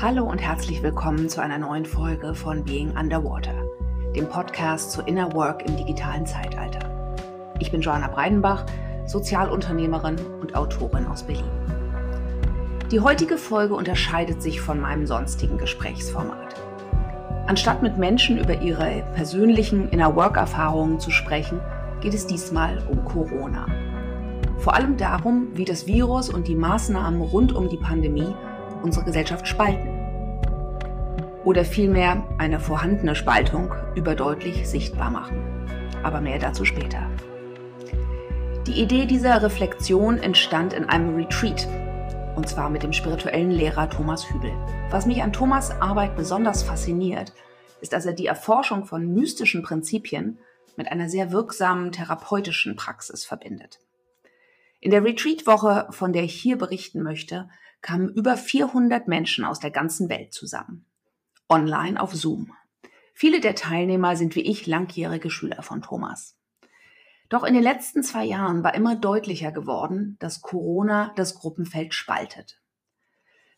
Hallo und herzlich willkommen zu einer neuen Folge von Being Underwater, dem Podcast zu Inner Work im digitalen Zeitalter. Ich bin Joanna Breidenbach, Sozialunternehmerin und Autorin aus Berlin. Die heutige Folge unterscheidet sich von meinem sonstigen Gesprächsformat. Anstatt mit Menschen über ihre persönlichen Inner Work-Erfahrungen zu sprechen, geht es diesmal um Corona. Vor allem darum, wie das Virus und die Maßnahmen rund um die Pandemie unsere Gesellschaft spalten. Oder vielmehr eine vorhandene Spaltung überdeutlich sichtbar machen. Aber mehr dazu später. Die Idee dieser Reflexion entstand in einem Retreat, und zwar mit dem spirituellen Lehrer Thomas Hübel. Was mich an Thomas Arbeit besonders fasziniert, ist, dass er die Erforschung von mystischen Prinzipien mit einer sehr wirksamen therapeutischen Praxis verbindet. In der Retreat-Woche, von der ich hier berichten möchte, kamen über 400 Menschen aus der ganzen Welt zusammen. Online auf Zoom. Viele der Teilnehmer sind wie ich langjährige Schüler von Thomas. Doch in den letzten zwei Jahren war immer deutlicher geworden, dass Corona das Gruppenfeld spaltet.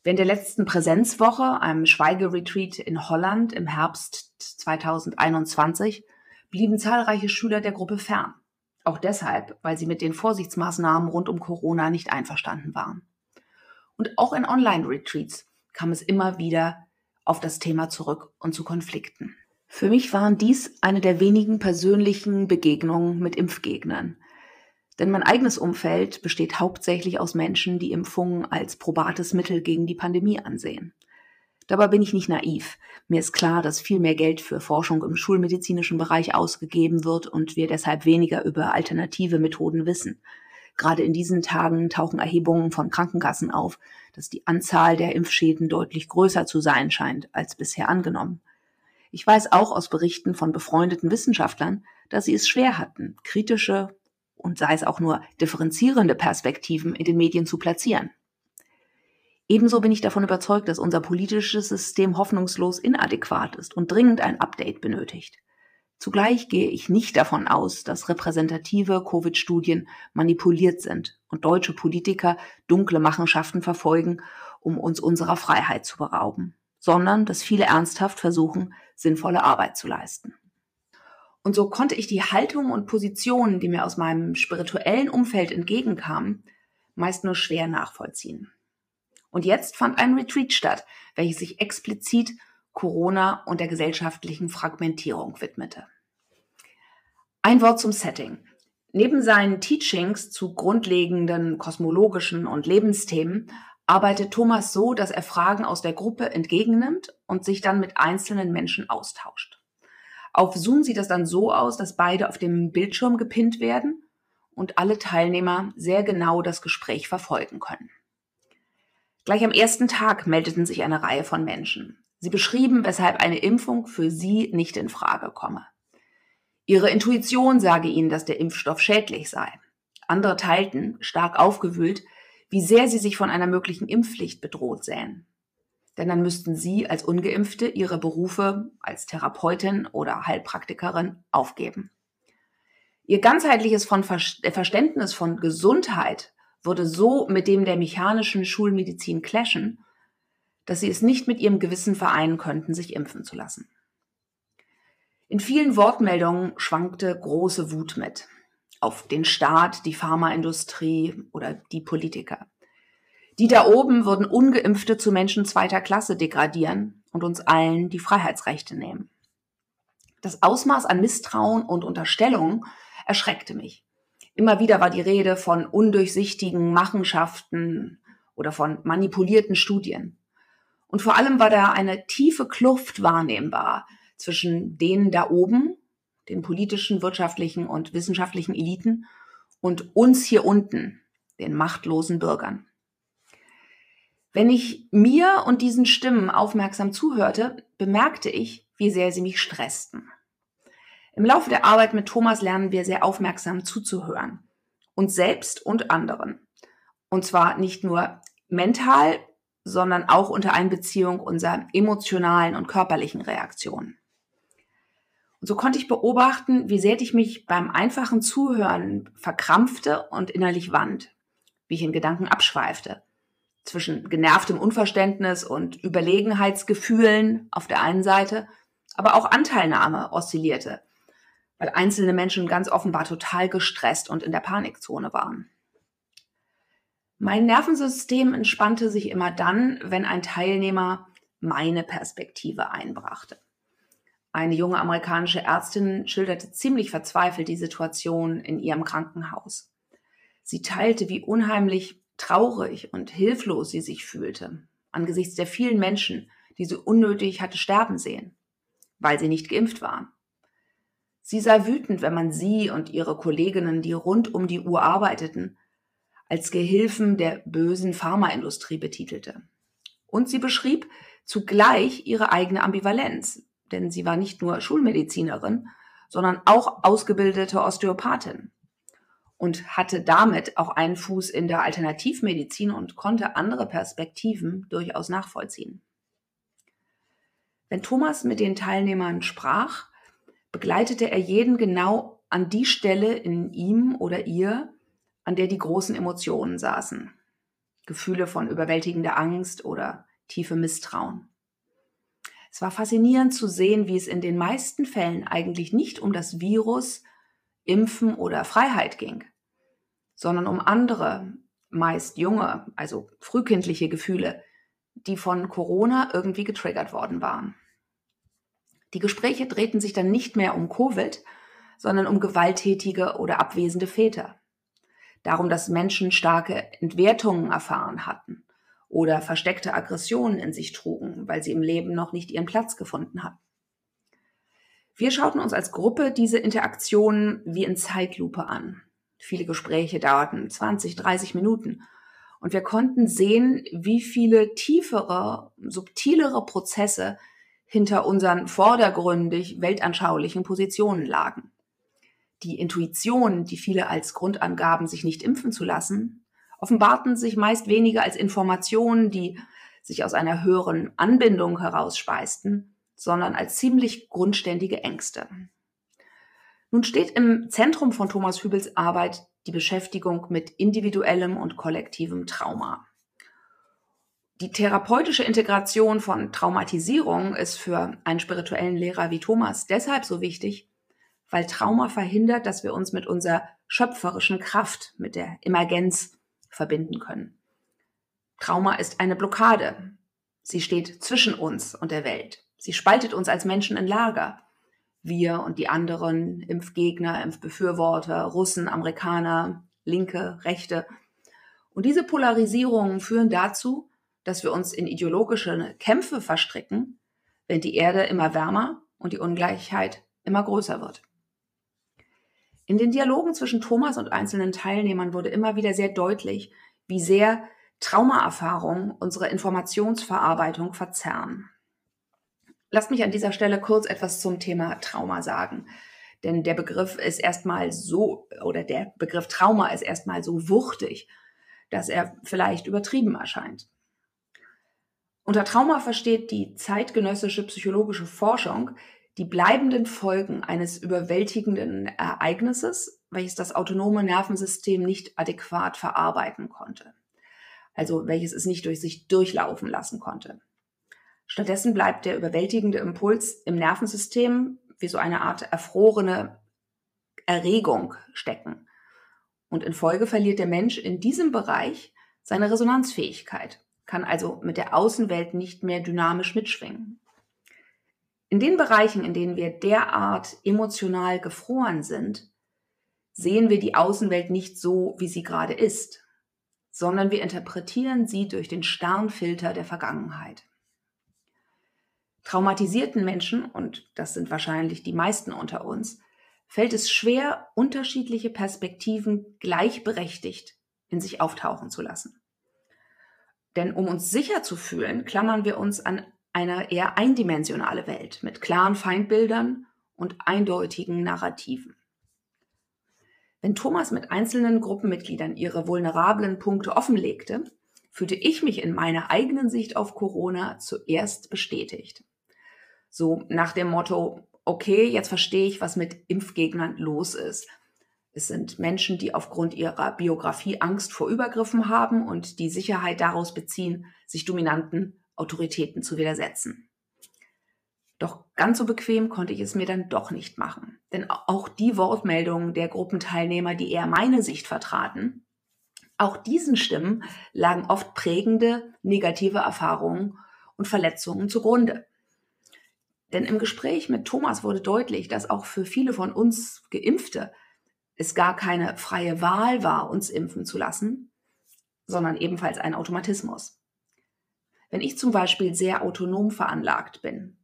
Während der letzten Präsenzwoche, einem Schweigeretreat in Holland im Herbst 2021, blieben zahlreiche Schüler der Gruppe fern. Auch deshalb, weil sie mit den Vorsichtsmaßnahmen rund um Corona nicht einverstanden waren. Und auch in Online-Retreats kam es immer wieder auf das Thema zurück und zu Konflikten. Für mich waren dies eine der wenigen persönlichen Begegnungen mit Impfgegnern. Denn mein eigenes Umfeld besteht hauptsächlich aus Menschen, die Impfungen als probates Mittel gegen die Pandemie ansehen. Dabei bin ich nicht naiv. Mir ist klar, dass viel mehr Geld für Forschung im schulmedizinischen Bereich ausgegeben wird und wir deshalb weniger über alternative Methoden wissen. Gerade in diesen Tagen tauchen Erhebungen von Krankenkassen auf, dass die Anzahl der Impfschäden deutlich größer zu sein scheint als bisher angenommen. Ich weiß auch aus Berichten von befreundeten Wissenschaftlern, dass sie es schwer hatten, kritische und sei es auch nur differenzierende Perspektiven in den Medien zu platzieren. Ebenso bin ich davon überzeugt, dass unser politisches System hoffnungslos inadäquat ist und dringend ein Update benötigt. Zugleich gehe ich nicht davon aus, dass repräsentative Covid-Studien manipuliert sind und deutsche Politiker dunkle Machenschaften verfolgen, um uns unserer Freiheit zu berauben, sondern dass viele ernsthaft versuchen, sinnvolle Arbeit zu leisten. Und so konnte ich die Haltung und Positionen, die mir aus meinem spirituellen Umfeld entgegenkamen, meist nur schwer nachvollziehen. Und jetzt fand ein Retreat statt, welches sich explizit Corona und der gesellschaftlichen Fragmentierung widmete. Ein Wort zum Setting. Neben seinen Teachings zu grundlegenden kosmologischen und Lebensthemen arbeitet Thomas so, dass er Fragen aus der Gruppe entgegennimmt und sich dann mit einzelnen Menschen austauscht. Auf Zoom sieht das dann so aus, dass beide auf dem Bildschirm gepinnt werden und alle Teilnehmer sehr genau das Gespräch verfolgen können. Gleich am ersten Tag meldeten sich eine Reihe von Menschen. Sie beschrieben, weshalb eine Impfung für sie nicht in Frage komme. Ihre Intuition sage ihnen, dass der Impfstoff schädlich sei. Andere teilten, stark aufgewühlt, wie sehr sie sich von einer möglichen Impfpflicht bedroht sähen. Denn dann müssten sie als ungeimpfte ihre Berufe als Therapeutin oder Heilpraktikerin aufgeben. Ihr ganzheitliches Verständnis von Gesundheit würde so mit dem der mechanischen Schulmedizin clashen, dass sie es nicht mit ihrem Gewissen vereinen könnten, sich impfen zu lassen. In vielen Wortmeldungen schwankte große Wut mit. Auf den Staat, die Pharmaindustrie oder die Politiker. Die da oben würden ungeimpfte zu Menschen zweiter Klasse degradieren und uns allen die Freiheitsrechte nehmen. Das Ausmaß an Misstrauen und Unterstellung erschreckte mich. Immer wieder war die Rede von undurchsichtigen Machenschaften oder von manipulierten Studien. Und vor allem war da eine tiefe Kluft wahrnehmbar zwischen denen da oben, den politischen, wirtschaftlichen und wissenschaftlichen Eliten, und uns hier unten, den machtlosen Bürgern. Wenn ich mir und diesen Stimmen aufmerksam zuhörte, bemerkte ich, wie sehr sie mich stressten. Im Laufe der Arbeit mit Thomas lernen wir sehr aufmerksam zuzuhören. Uns selbst und anderen. Und zwar nicht nur mental, sondern auch unter Einbeziehung unserer emotionalen und körperlichen Reaktionen. Und so konnte ich beobachten, wie sehr ich mich beim einfachen Zuhören verkrampfte und innerlich wand, wie ich in Gedanken abschweifte, zwischen genervtem Unverständnis und Überlegenheitsgefühlen auf der einen Seite, aber auch Anteilnahme oszillierte, weil einzelne Menschen ganz offenbar total gestresst und in der Panikzone waren. Mein Nervensystem entspannte sich immer dann, wenn ein Teilnehmer meine Perspektive einbrachte. Eine junge amerikanische Ärztin schilderte ziemlich verzweifelt die Situation in ihrem Krankenhaus. Sie teilte, wie unheimlich traurig und hilflos sie sich fühlte, angesichts der vielen Menschen, die sie unnötig hatte sterben sehen, weil sie nicht geimpft waren. Sie sei wütend, wenn man sie und ihre Kolleginnen, die rund um die Uhr arbeiteten, als Gehilfen der bösen Pharmaindustrie betitelte. Und sie beschrieb zugleich ihre eigene Ambivalenz, denn sie war nicht nur Schulmedizinerin, sondern auch ausgebildete Osteopathin und hatte damit auch einen Fuß in der Alternativmedizin und konnte andere Perspektiven durchaus nachvollziehen. Wenn Thomas mit den Teilnehmern sprach, begleitete er jeden genau an die Stelle in ihm oder ihr, an der die großen Emotionen saßen. Gefühle von überwältigender Angst oder tiefe Misstrauen. Es war faszinierend zu sehen, wie es in den meisten Fällen eigentlich nicht um das Virus, Impfen oder Freiheit ging, sondern um andere, meist junge, also frühkindliche Gefühle, die von Corona irgendwie getriggert worden waren. Die Gespräche drehten sich dann nicht mehr um Covid, sondern um gewalttätige oder abwesende Väter. Darum, dass Menschen starke Entwertungen erfahren hatten oder versteckte Aggressionen in sich trugen, weil sie im Leben noch nicht ihren Platz gefunden hatten. Wir schauten uns als Gruppe diese Interaktionen wie in Zeitlupe an. Viele Gespräche dauerten 20, 30 Minuten und wir konnten sehen, wie viele tiefere, subtilere Prozesse hinter unseren vordergründig weltanschaulichen Positionen lagen. Die Intuition, die viele als Grund angaben, sich nicht impfen zu lassen, offenbarten sich meist weniger als Informationen, die sich aus einer höheren Anbindung herausspeisten, sondern als ziemlich grundständige Ängste. Nun steht im Zentrum von Thomas Hübels Arbeit die Beschäftigung mit individuellem und kollektivem Trauma. Die therapeutische Integration von Traumatisierung ist für einen spirituellen Lehrer wie Thomas deshalb so wichtig, weil Trauma verhindert, dass wir uns mit unserer schöpferischen Kraft, mit der Emergenz verbinden können. Trauma ist eine Blockade. Sie steht zwischen uns und der Welt. Sie spaltet uns als Menschen in Lager. Wir und die anderen, Impfgegner, Impfbefürworter, Russen, Amerikaner, Linke, Rechte. Und diese Polarisierungen führen dazu, dass wir uns in ideologische Kämpfe verstricken, wenn die Erde immer wärmer und die Ungleichheit immer größer wird. In den Dialogen zwischen Thomas und einzelnen Teilnehmern wurde immer wieder sehr deutlich, wie sehr Traumaerfahrungen unsere Informationsverarbeitung verzerren. Lasst mich an dieser Stelle kurz etwas zum Thema Trauma sagen. Denn der Begriff ist erstmal so, oder der Begriff Trauma ist erstmal so wuchtig, dass er vielleicht übertrieben erscheint. Unter Trauma versteht die zeitgenössische psychologische Forschung die bleibenden Folgen eines überwältigenden Ereignisses, welches das autonome Nervensystem nicht adäquat verarbeiten konnte. Also welches es nicht durch sich durchlaufen lassen konnte. Stattdessen bleibt der überwältigende Impuls im Nervensystem wie so eine Art erfrorene Erregung stecken. Und in Folge verliert der Mensch in diesem Bereich seine Resonanzfähigkeit, kann also mit der Außenwelt nicht mehr dynamisch mitschwingen. In den Bereichen, in denen wir derart emotional gefroren sind, sehen wir die Außenwelt nicht so, wie sie gerade ist, sondern wir interpretieren sie durch den Sternfilter der Vergangenheit. Traumatisierten Menschen, und das sind wahrscheinlich die meisten unter uns, fällt es schwer, unterschiedliche Perspektiven gleichberechtigt in sich auftauchen zu lassen. Denn um uns sicher zu fühlen, klammern wir uns an eine eher eindimensionale Welt mit klaren Feindbildern und eindeutigen Narrativen. Wenn Thomas mit einzelnen Gruppenmitgliedern ihre vulnerablen Punkte offenlegte, fühlte ich mich in meiner eigenen Sicht auf Corona zuerst bestätigt. So nach dem Motto, okay, jetzt verstehe ich, was mit Impfgegnern los ist. Es sind Menschen, die aufgrund ihrer Biografie Angst vor Übergriffen haben und die Sicherheit daraus beziehen, sich dominanten Autoritäten zu widersetzen. Doch ganz so bequem konnte ich es mir dann doch nicht machen. Denn auch die Wortmeldungen der Gruppenteilnehmer, die eher meine Sicht vertraten, auch diesen Stimmen lagen oft prägende negative Erfahrungen und Verletzungen zugrunde. Denn im Gespräch mit Thomas wurde deutlich, dass auch für viele von uns Geimpfte es gar keine freie Wahl war, uns impfen zu lassen, sondern ebenfalls ein Automatismus. Wenn ich zum Beispiel sehr autonom veranlagt bin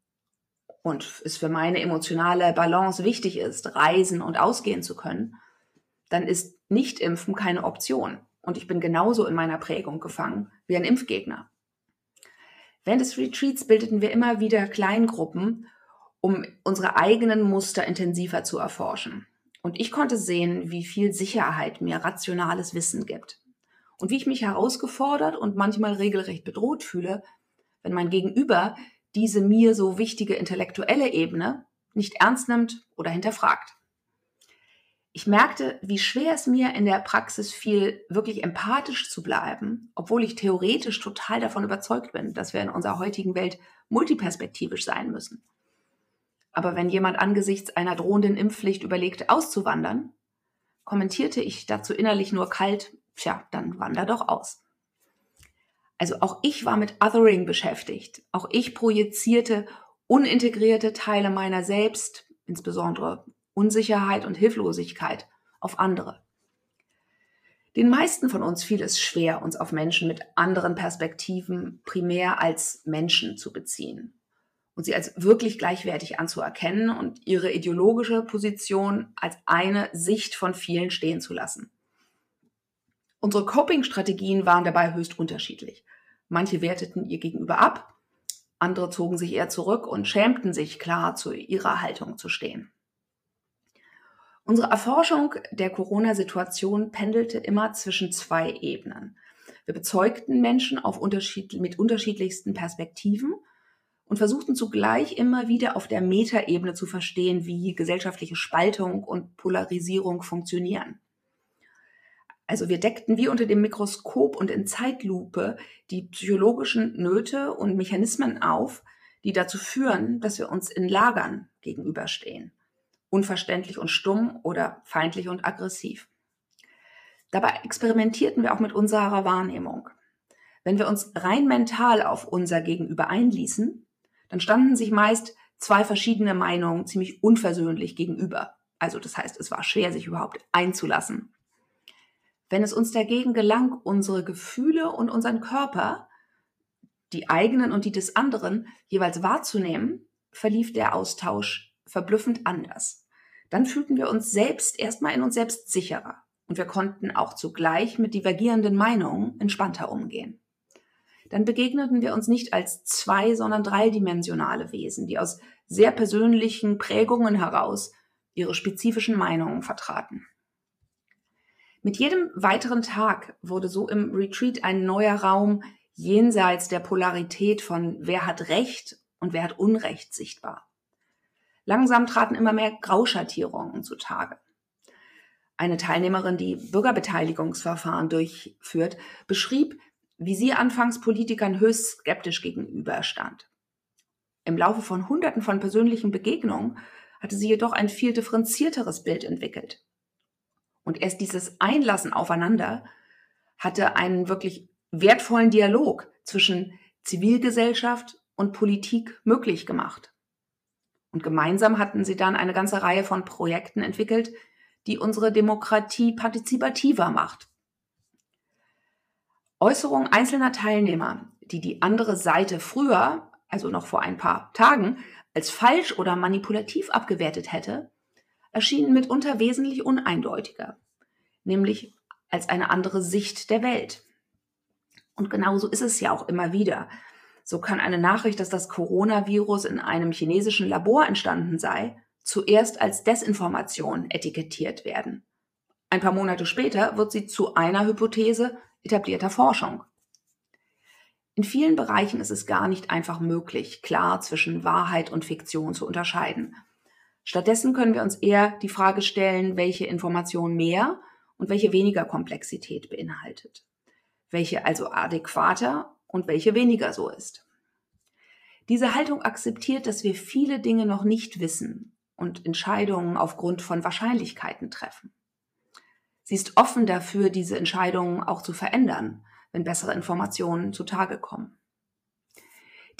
und es für meine emotionale Balance wichtig ist, reisen und ausgehen zu können, dann ist Nicht-Impfen keine Option. Und ich bin genauso in meiner Prägung gefangen wie ein Impfgegner. Während des Retreats bildeten wir immer wieder Kleingruppen, um unsere eigenen Muster intensiver zu erforschen. Und ich konnte sehen, wie viel Sicherheit mir rationales Wissen gibt. Und wie ich mich herausgefordert und manchmal regelrecht bedroht fühle, wenn mein Gegenüber diese mir so wichtige intellektuelle Ebene nicht ernst nimmt oder hinterfragt. Ich merkte, wie schwer es mir in der Praxis fiel, wirklich empathisch zu bleiben, obwohl ich theoretisch total davon überzeugt bin, dass wir in unserer heutigen Welt multiperspektivisch sein müssen. Aber wenn jemand angesichts einer drohenden Impfpflicht überlegte, auszuwandern, kommentierte ich dazu innerlich nur kalt, tja, dann wander doch aus. Also auch ich war mit Othering beschäftigt. Auch ich projizierte unintegrierte Teile meiner selbst, insbesondere Unsicherheit und Hilflosigkeit, auf andere. Den meisten von uns fiel es schwer, uns auf Menschen mit anderen Perspektiven primär als Menschen zu beziehen und sie als wirklich gleichwertig anzuerkennen und ihre ideologische Position als eine Sicht von vielen stehen zu lassen. Unsere Coping-Strategien waren dabei höchst unterschiedlich. Manche werteten ihr gegenüber ab, andere zogen sich eher zurück und schämten sich klar zu ihrer Haltung zu stehen. Unsere Erforschung der Corona-Situation pendelte immer zwischen zwei Ebenen. Wir bezeugten Menschen unterschied mit unterschiedlichsten Perspektiven und versuchten zugleich immer wieder auf der Metaebene zu verstehen, wie gesellschaftliche Spaltung und Polarisierung funktionieren. Also wir deckten wie unter dem Mikroskop und in Zeitlupe die psychologischen Nöte und Mechanismen auf, die dazu führen, dass wir uns in Lagern gegenüberstehen. Unverständlich und stumm oder feindlich und aggressiv. Dabei experimentierten wir auch mit unserer Wahrnehmung. Wenn wir uns rein mental auf unser Gegenüber einließen, dann standen sich meist zwei verschiedene Meinungen ziemlich unversöhnlich gegenüber. Also das heißt, es war schwer, sich überhaupt einzulassen wenn es uns dagegen gelang, unsere Gefühle und unseren Körper, die eigenen und die des anderen, jeweils wahrzunehmen, verlief der Austausch verblüffend anders. Dann fühlten wir uns selbst erstmal in uns selbst sicherer und wir konnten auch zugleich mit divergierenden Meinungen entspannter umgehen. Dann begegneten wir uns nicht als zwei, sondern dreidimensionale Wesen, die aus sehr persönlichen Prägungen heraus ihre spezifischen Meinungen vertraten. Mit jedem weiteren Tag wurde so im Retreat ein neuer Raum jenseits der Polarität von wer hat Recht und wer hat Unrecht sichtbar. Langsam traten immer mehr Grauschattierungen zutage. Eine Teilnehmerin, die Bürgerbeteiligungsverfahren durchführt, beschrieb, wie sie anfangs Politikern höchst skeptisch gegenüberstand. Im Laufe von Hunderten von persönlichen Begegnungen hatte sie jedoch ein viel differenzierteres Bild entwickelt. Und erst dieses Einlassen aufeinander hatte einen wirklich wertvollen Dialog zwischen Zivilgesellschaft und Politik möglich gemacht. Und gemeinsam hatten sie dann eine ganze Reihe von Projekten entwickelt, die unsere Demokratie partizipativer macht. Äußerungen einzelner Teilnehmer, die die andere Seite früher, also noch vor ein paar Tagen, als falsch oder manipulativ abgewertet hätte, erschienen mitunter wesentlich uneindeutiger, nämlich als eine andere Sicht der Welt. Und genauso ist es ja auch immer wieder. So kann eine Nachricht, dass das Coronavirus in einem chinesischen Labor entstanden sei, zuerst als Desinformation etikettiert werden. Ein paar Monate später wird sie zu einer Hypothese etablierter Forschung. In vielen Bereichen ist es gar nicht einfach möglich, klar zwischen Wahrheit und Fiktion zu unterscheiden. Stattdessen können wir uns eher die Frage stellen, welche Information mehr und welche weniger Komplexität beinhaltet, welche also adäquater und welche weniger so ist. Diese Haltung akzeptiert, dass wir viele Dinge noch nicht wissen und Entscheidungen aufgrund von Wahrscheinlichkeiten treffen. Sie ist offen dafür, diese Entscheidungen auch zu verändern, wenn bessere Informationen zutage kommen.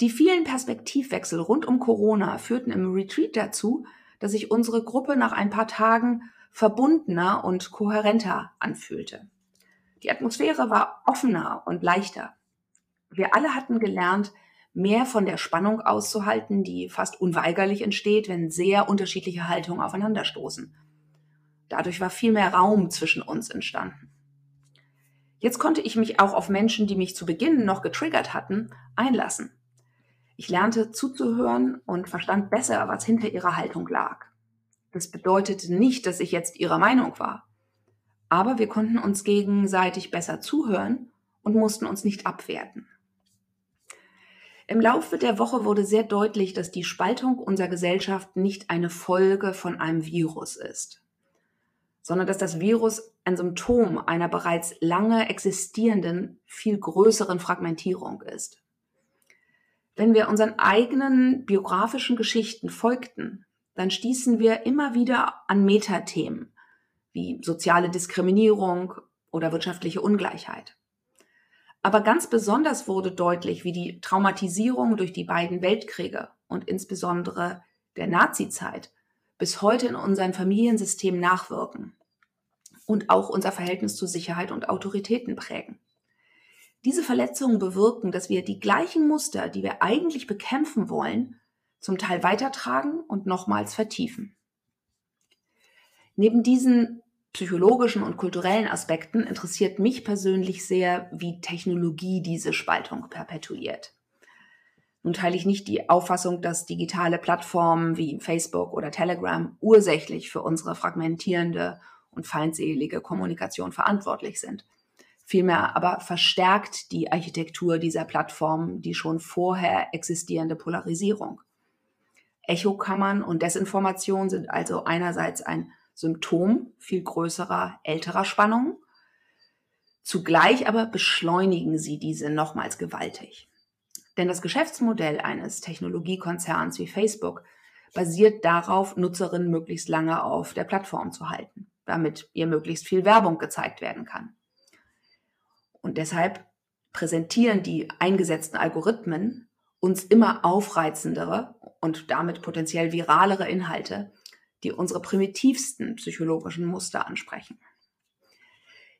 Die vielen Perspektivwechsel rund um Corona führten im Retreat dazu, dass sich unsere Gruppe nach ein paar Tagen verbundener und kohärenter anfühlte. Die Atmosphäre war offener und leichter. Wir alle hatten gelernt, mehr von der Spannung auszuhalten, die fast unweigerlich entsteht, wenn sehr unterschiedliche Haltungen aufeinanderstoßen. Dadurch war viel mehr Raum zwischen uns entstanden. Jetzt konnte ich mich auch auf Menschen, die mich zu Beginn noch getriggert hatten, einlassen. Ich lernte zuzuhören und verstand besser, was hinter ihrer Haltung lag. Das bedeutete nicht, dass ich jetzt ihrer Meinung war. Aber wir konnten uns gegenseitig besser zuhören und mussten uns nicht abwerten. Im Laufe der Woche wurde sehr deutlich, dass die Spaltung unserer Gesellschaft nicht eine Folge von einem Virus ist, sondern dass das Virus ein Symptom einer bereits lange existierenden, viel größeren Fragmentierung ist. Wenn wir unseren eigenen biografischen Geschichten folgten, dann stießen wir immer wieder an Metathemen wie soziale Diskriminierung oder wirtschaftliche Ungleichheit. Aber ganz besonders wurde deutlich, wie die Traumatisierung durch die beiden Weltkriege und insbesondere der Nazizeit bis heute in unserem Familiensystem nachwirken und auch unser Verhältnis zu Sicherheit und Autoritäten prägen. Diese Verletzungen bewirken, dass wir die gleichen Muster, die wir eigentlich bekämpfen wollen, zum Teil weitertragen und nochmals vertiefen. Neben diesen psychologischen und kulturellen Aspekten interessiert mich persönlich sehr, wie Technologie diese Spaltung perpetuiert. Nun teile ich nicht die Auffassung, dass digitale Plattformen wie Facebook oder Telegram ursächlich für unsere fragmentierende und feindselige Kommunikation verantwortlich sind. Vielmehr aber verstärkt die Architektur dieser Plattformen die schon vorher existierende Polarisierung. Echokammern und Desinformation sind also einerseits ein Symptom viel größerer älterer Spannungen. Zugleich aber beschleunigen sie diese nochmals gewaltig. Denn das Geschäftsmodell eines Technologiekonzerns wie Facebook basiert darauf, Nutzerinnen möglichst lange auf der Plattform zu halten, damit ihr möglichst viel Werbung gezeigt werden kann. Und deshalb präsentieren die eingesetzten Algorithmen uns immer aufreizendere und damit potenziell viralere Inhalte, die unsere primitivsten psychologischen Muster ansprechen.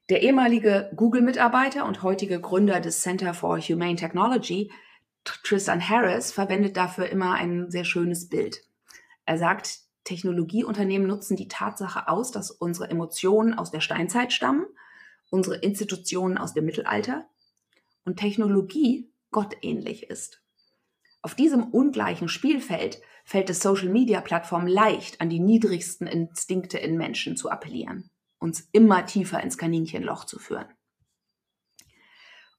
Der ehemalige Google-Mitarbeiter und heutige Gründer des Center for Humane Technology, Tristan Harris, verwendet dafür immer ein sehr schönes Bild. Er sagt, Technologieunternehmen nutzen die Tatsache aus, dass unsere Emotionen aus der Steinzeit stammen, unsere Institutionen aus dem Mittelalter und Technologie gottähnlich ist. Auf diesem ungleichen Spielfeld fällt es Social-Media-Plattformen leicht, an die niedrigsten Instinkte in Menschen zu appellieren, uns immer tiefer ins Kaninchenloch zu führen.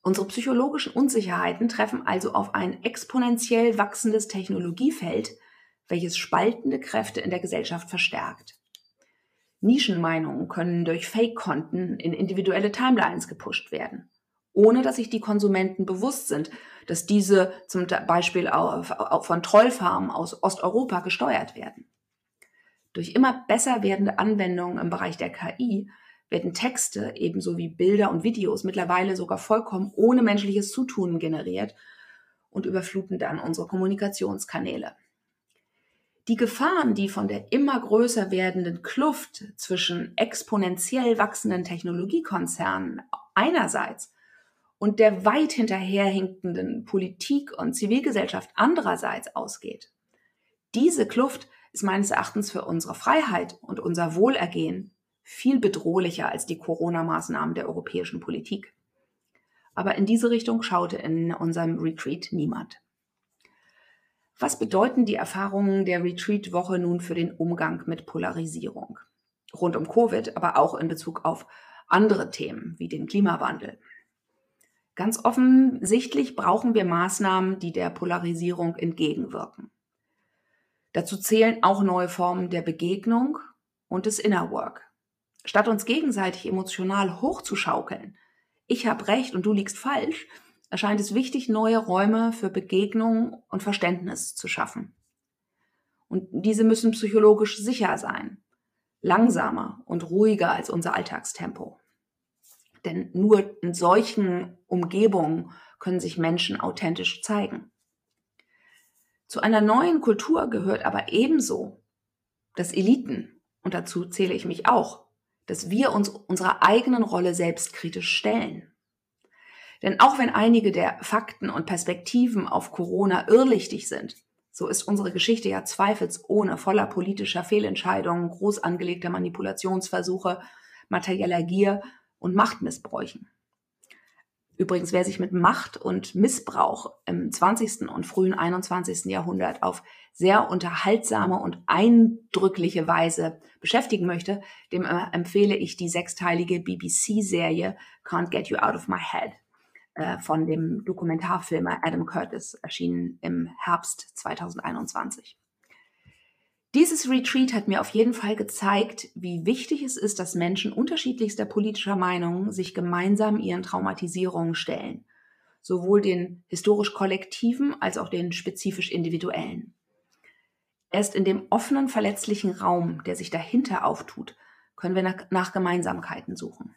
Unsere psychologischen Unsicherheiten treffen also auf ein exponentiell wachsendes Technologiefeld, welches spaltende Kräfte in der Gesellschaft verstärkt. Nischenmeinungen können durch Fake-Konten in individuelle Timelines gepusht werden ohne dass sich die Konsumenten bewusst sind, dass diese zum Beispiel auf von Trollfarmen aus Osteuropa gesteuert werden. Durch immer besser werdende Anwendungen im Bereich der KI werden Texte ebenso wie Bilder und Videos mittlerweile sogar vollkommen ohne menschliches Zutun generiert und überfluten dann unsere Kommunikationskanäle. Die Gefahren, die von der immer größer werdenden Kluft zwischen exponentiell wachsenden Technologiekonzernen einerseits und der weit hinterherhinkenden Politik und Zivilgesellschaft andererseits ausgeht. Diese Kluft ist meines Erachtens für unsere Freiheit und unser Wohlergehen viel bedrohlicher als die Corona-Maßnahmen der europäischen Politik. Aber in diese Richtung schaute in unserem Retreat niemand. Was bedeuten die Erfahrungen der Retreat-Woche nun für den Umgang mit Polarisierung? Rund um Covid, aber auch in Bezug auf andere Themen wie den Klimawandel. Ganz offensichtlich brauchen wir Maßnahmen, die der Polarisierung entgegenwirken. Dazu zählen auch neue Formen der Begegnung und des Inner Work. Statt uns gegenseitig emotional hochzuschaukeln, ich habe recht und du liegst falsch, erscheint es wichtig, neue Räume für Begegnung und Verständnis zu schaffen. Und diese müssen psychologisch sicher sein, langsamer und ruhiger als unser Alltagstempo. Denn nur in solchen Umgebungen können sich Menschen authentisch zeigen. Zu einer neuen Kultur gehört aber ebenso, dass Eliten, und dazu zähle ich mich auch, dass wir uns unserer eigenen Rolle selbstkritisch stellen. Denn auch wenn einige der Fakten und Perspektiven auf Corona irrlichtig sind, so ist unsere Geschichte ja zweifelsohne voller politischer Fehlentscheidungen, groß angelegter Manipulationsversuche, materieller Gier und Machtmissbräuchen. Übrigens, wer sich mit Macht und Missbrauch im 20. und frühen 21. Jahrhundert auf sehr unterhaltsame und eindrückliche Weise beschäftigen möchte, dem äh, empfehle ich die sechsteilige BBC-Serie Can't Get You Out of My Head äh, von dem Dokumentarfilmer Adam Curtis, erschienen im Herbst 2021. Dieses Retreat hat mir auf jeden Fall gezeigt, wie wichtig es ist, dass Menschen unterschiedlichster politischer Meinungen sich gemeinsam ihren Traumatisierungen stellen, sowohl den historisch kollektiven als auch den spezifisch individuellen. Erst in dem offenen, verletzlichen Raum, der sich dahinter auftut, können wir nach, nach Gemeinsamkeiten suchen.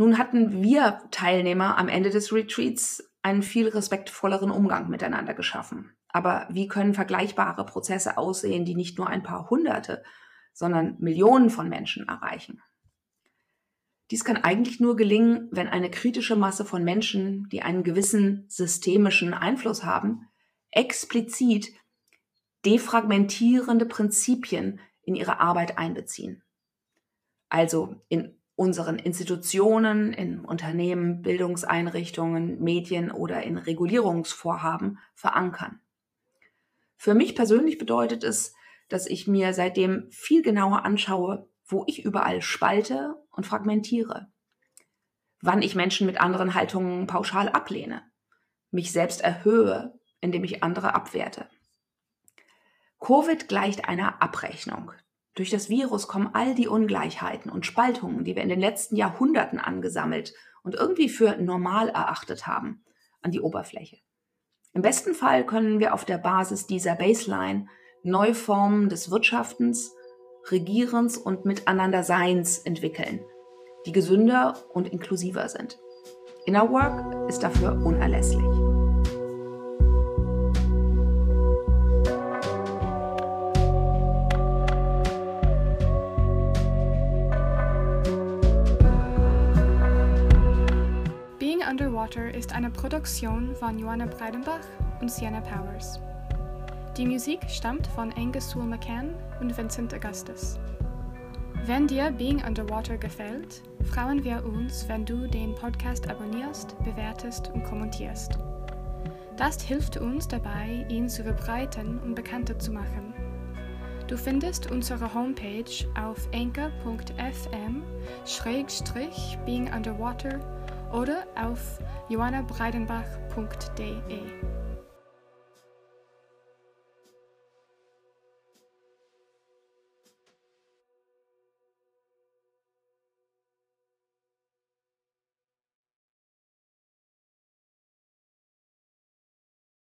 Nun hatten wir Teilnehmer am Ende des Retreats einen viel respektvolleren Umgang miteinander geschaffen. Aber wie können vergleichbare Prozesse aussehen, die nicht nur ein paar Hunderte, sondern Millionen von Menschen erreichen? Dies kann eigentlich nur gelingen, wenn eine kritische Masse von Menschen, die einen gewissen systemischen Einfluss haben, explizit defragmentierende Prinzipien in ihre Arbeit einbeziehen. Also in unseren Institutionen, in Unternehmen, Bildungseinrichtungen, Medien oder in Regulierungsvorhaben verankern. Für mich persönlich bedeutet es, dass ich mir seitdem viel genauer anschaue, wo ich überall spalte und fragmentiere, wann ich Menschen mit anderen Haltungen pauschal ablehne, mich selbst erhöhe, indem ich andere abwerte. Covid gleicht einer Abrechnung. Durch das Virus kommen all die Ungleichheiten und Spaltungen, die wir in den letzten Jahrhunderten angesammelt und irgendwie für normal erachtet haben, an die Oberfläche. Im besten Fall können wir auf der Basis dieser Baseline neue Formen des Wirtschaftens, Regierens und Miteinanderseins entwickeln, die gesünder und inklusiver sind. Inner Work ist dafür unerlässlich. Produktion von Joanna Breidenbach und Sienna Powers. Die Musik stammt von Angus Sewell McCann und Vincent Augustus. Wenn dir Being Underwater gefällt, freuen wir uns, wenn du den Podcast abonnierst, bewertest und kommentierst. Das hilft uns dabei, ihn zu verbreiten und bekannter zu machen. Du findest unsere Homepage auf anchor.fm-being underwater oder auf johannabreidenbach.de.